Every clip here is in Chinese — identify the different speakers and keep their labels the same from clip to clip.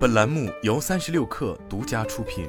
Speaker 1: 本栏目由三十六氪独家出品。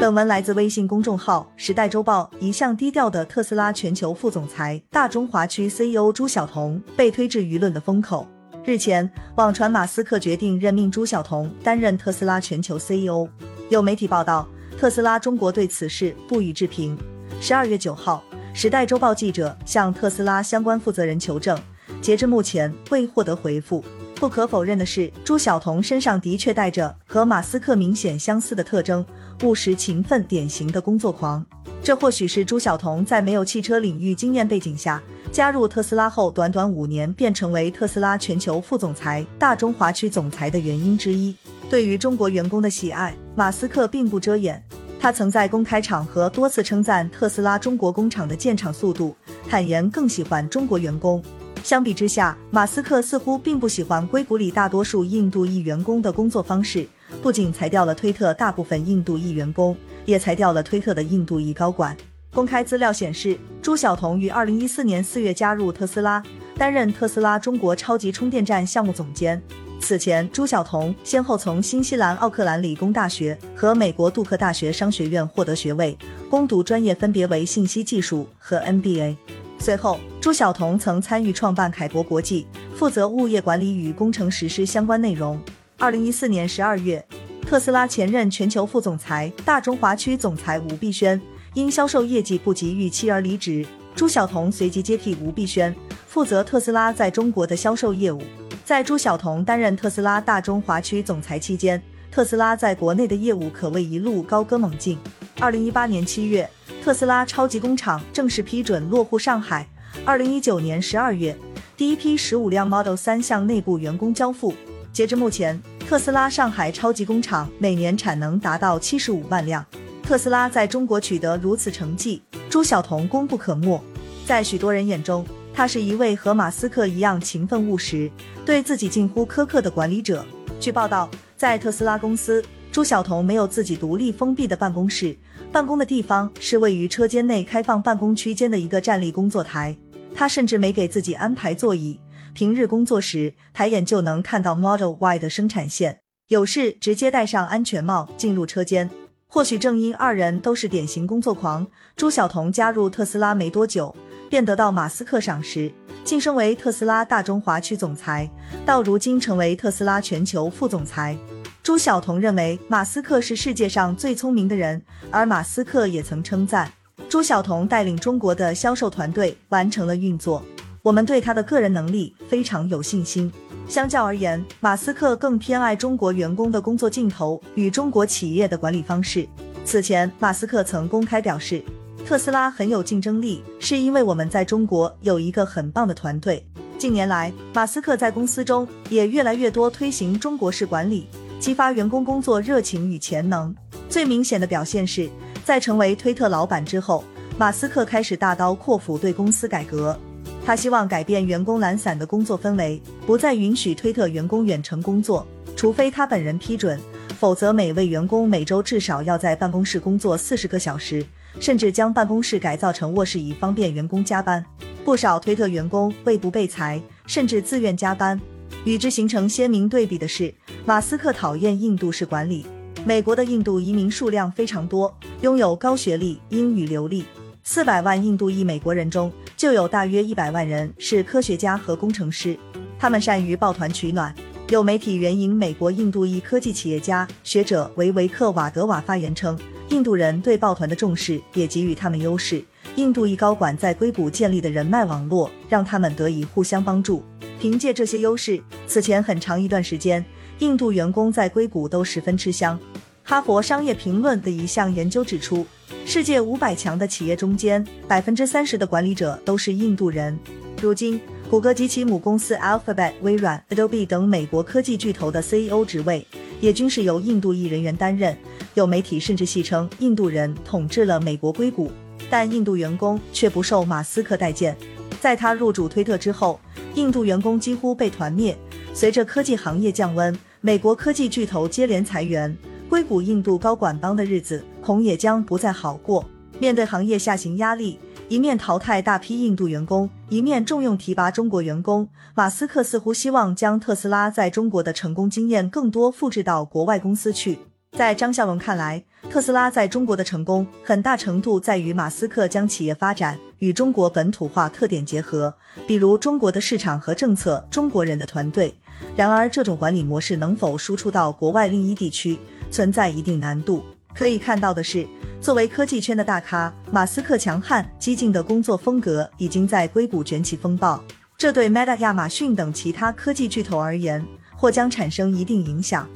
Speaker 2: 本文来自微信公众号《时代周报》。一向低调的特斯拉全球副总裁、大中华区 CEO 朱晓彤被推至舆论的风口。日前，网传马斯克决定任命朱晓彤担任特斯拉全球 CEO。有媒体报道，特斯拉中国对此事不予置评。十二月九号，《时代周报》记者向特斯拉相关负责人求证。截至目前未获得回复。不可否认的是，朱晓彤身上的确带着和马斯克明显相似的特征：务实、勤奋，典型的工作狂。这或许是朱晓彤在没有汽车领域经验背景下，加入特斯拉后短短五年便成为特斯拉全球副总裁、大中华区总裁的原因之一。对于中国员工的喜爱，马斯克并不遮掩。他曾在公开场合多次称赞特斯拉中国工厂的建厂速度，坦言更喜欢中国员工。相比之下，马斯克似乎并不喜欢硅谷里大多数印度裔员工的工作方式，不仅裁掉了推特大部分印度裔员工，也裁掉了推特的印度裔高管。公开资料显示，朱晓彤于二零一四年四月加入特斯拉，担任特斯拉中国超级充电站项目总监。此前，朱晓彤先后从新西兰奥克兰理工大学和美国杜克大学商学院获得学位，攻读专业分别为信息技术和 MBA。随后，朱晓彤曾参与创办凯博国际，负责物业管理与工程实施相关内容。二零一四年十二月，特斯拉前任全球副总裁、大中华区总裁吴碧轩因销售业绩不及预期而离职，朱晓彤随即接替吴碧轩，负责特斯拉在中国的销售业务。在朱晓彤担任特斯拉大中华区总裁期间，特斯拉在国内的业务可谓一路高歌猛进。二零一八年七月。特斯拉超级工厂正式批准落户上海。二零一九年十二月，第一批十五辆 Model 三向内部员工交付。截至目前，特斯拉上海超级工厂每年产能达到七十五万辆。特斯拉在中国取得如此成绩，朱晓彤功不可没。在许多人眼中，他是一位和马斯克一样勤奋务实、对自己近乎苛刻的管理者。据报道，在特斯拉公司。朱晓彤没有自己独立封闭的办公室，办公的地方是位于车间内开放办公区间的一个站立工作台。他甚至没给自己安排座椅，平日工作时抬眼就能看到 Model Y 的生产线，有事直接戴上安全帽进入车间。或许正因二人都是典型工作狂，朱晓彤加入特斯拉没多久，便得到马斯克赏识，晋升为特斯拉大中华区总裁，到如今成为特斯拉全球副总裁。朱晓彤认为马斯克是世界上最聪明的人，而马斯克也曾称赞朱晓彤带领中国的销售团队完成了运作。我们对他的个人能力非常有信心。相较而言，马斯克更偏爱中国员工的工作劲头与中国企业的管理方式。此前，马斯克曾公开表示，特斯拉很有竞争力，是因为我们在中国有一个很棒的团队。近年来，马斯克在公司中也越来越多推行中国式管理。激发员工工作热情与潜能。最明显的表现是在成为推特老板之后，马斯克开始大刀阔斧对公司改革。他希望改变员工懒散的工作氛围，不再允许推特员工远程工作，除非他本人批准，否则每位员工每周至少要在办公室工作四十个小时，甚至将办公室改造成卧室，以方便员工加班。不少推特员工为不被裁，甚至自愿加班。与之形成鲜明对比的是，马斯克讨厌印度式管理。美国的印度移民数量非常多，拥有高学历、英语流利。四百万印度裔美国人中，就有大约一百万人是科学家和工程师。他们善于抱团取暖。有媒体援引美国印度裔科技企业家学者维维克瓦德瓦发言称，印度人对抱团的重视也给予他们优势。印度裔高管在硅谷建立的人脉网络，让他们得以互相帮助。凭借这些优势，此前很长一段时间，印度员工在硅谷都十分吃香。哈佛商业评论的一项研究指出，世界五百强的企业中间，百分之三十的管理者都是印度人。如今，谷歌及其母公司 Alphabet、微软、Adobe 等美国科技巨头的 CEO 职位，也均是由印度裔人员担任。有媒体甚至戏称，印度人统治了美国硅谷，但印度员工却不受马斯克待见。在他入主推特之后，印度员工几乎被团灭。随着科技行业降温，美国科技巨头接连裁员，硅谷印度高管帮的日子恐也将不再好过。面对行业下行压力，一面淘汰大批印度员工，一面重用提拔中国员工，马斯克似乎希望将特斯拉在中国的成功经验更多复制到国外公司去。在张孝龙看来，特斯拉在中国的成功很大程度在于马斯克将企业发展与中国本土化特点结合，比如中国的市场和政策、中国人的团队。然而，这种管理模式能否输出到国外另一地区，存在一定难度。可以看到的是，作为科技圈的大咖，马斯克强悍激进的工作风格已经在硅谷卷起风暴，这对 Meta、亚马逊等其他科技巨头而言，或将产生一定影响。